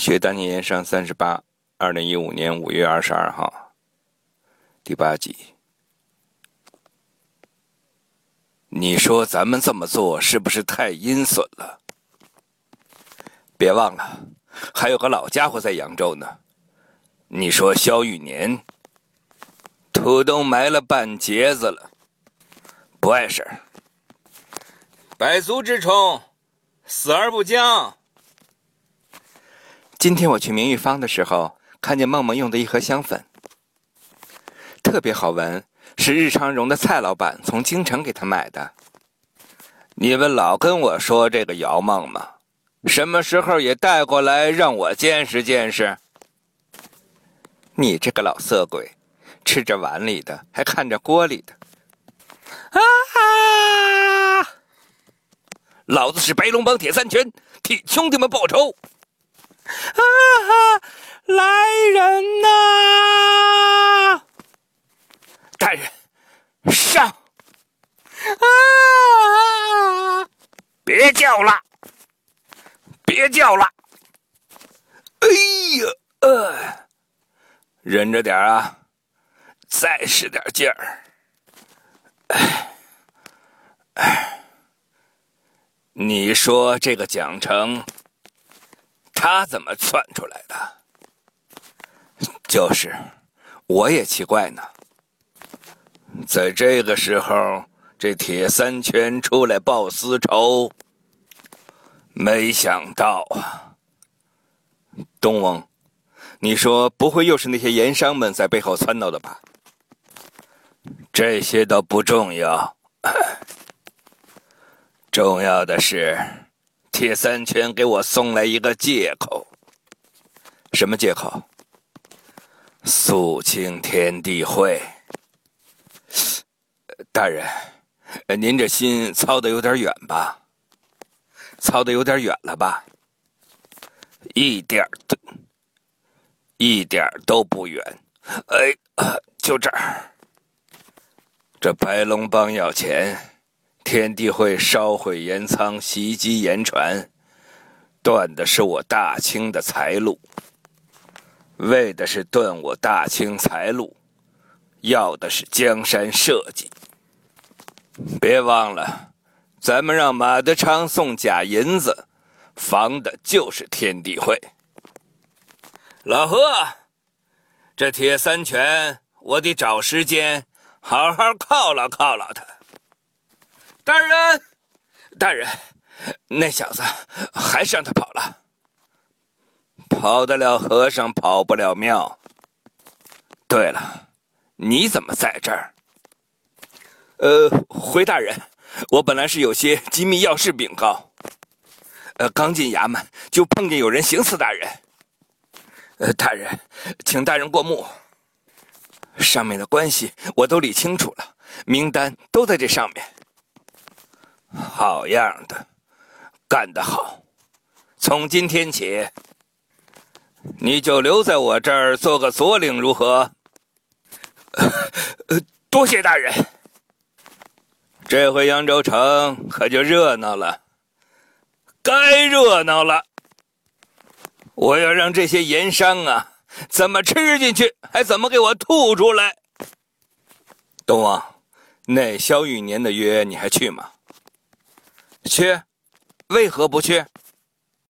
学当年上三十八，二零一五年五月二十二号，第八集。你说咱们这么做是不是太阴损了？别忘了，还有个老家伙在扬州呢。你说萧玉年，土都埋了半截子了，不碍事儿。百足之虫，死而不僵。今天我去明玉坊的时候，看见梦梦用的一盒香粉，特别好闻，是日常荣的蔡老板从京城给他买的。你们老跟我说这个姚梦吗？什么时候也带过来让我见识见识？你这个老色鬼，吃着碗里的，还看着锅里的。啊！老子是白龙帮铁三拳，替兄弟们报仇。啊哈！来人呐！大人，上！啊！别叫了，别叫了！哎呀，呃，忍着点啊，再使点劲儿。哎，哎，你说这个奖惩？他怎么窜出来的？就是，我也奇怪呢。在这个时候，这铁三圈出来报私仇，没想到啊！东翁，你说不会又是那些盐商们在背后撺掇的吧？这些倒不重要，重要的是。铁三圈给我送来一个借口，什么借口？肃清天地会。大人，您这心操的有点远吧？操的有点远了吧？一点都，一点都不远。哎，就这儿。这白龙帮要钱。天地会烧毁盐仓，袭击盐船，断的是我大清的财路。为的是断我大清财路，要的是江山社稷。别忘了，咱们让马德昌送假银子，防的就是天地会。老何，这铁三拳，我得找时间好好犒劳犒劳他。大人，大人，那小子还是让他跑了。跑得了和尚跑不了庙。对了，你怎么在这儿？呃，回大人，我本来是有些机密要事禀告。呃，刚进衙门就碰见有人行刺大人。呃，大人，请大人过目。上面的关系我都理清楚了，名单都在这上面。好样的，干得好！从今天起，你就留在我这儿做个左领，如何？多谢大人。这回扬州城可就热闹了，该热闹了。我要让这些盐商啊，怎么吃进去，还怎么给我吐出来。东王，那萧玉年的约你还去吗？去，为何不去？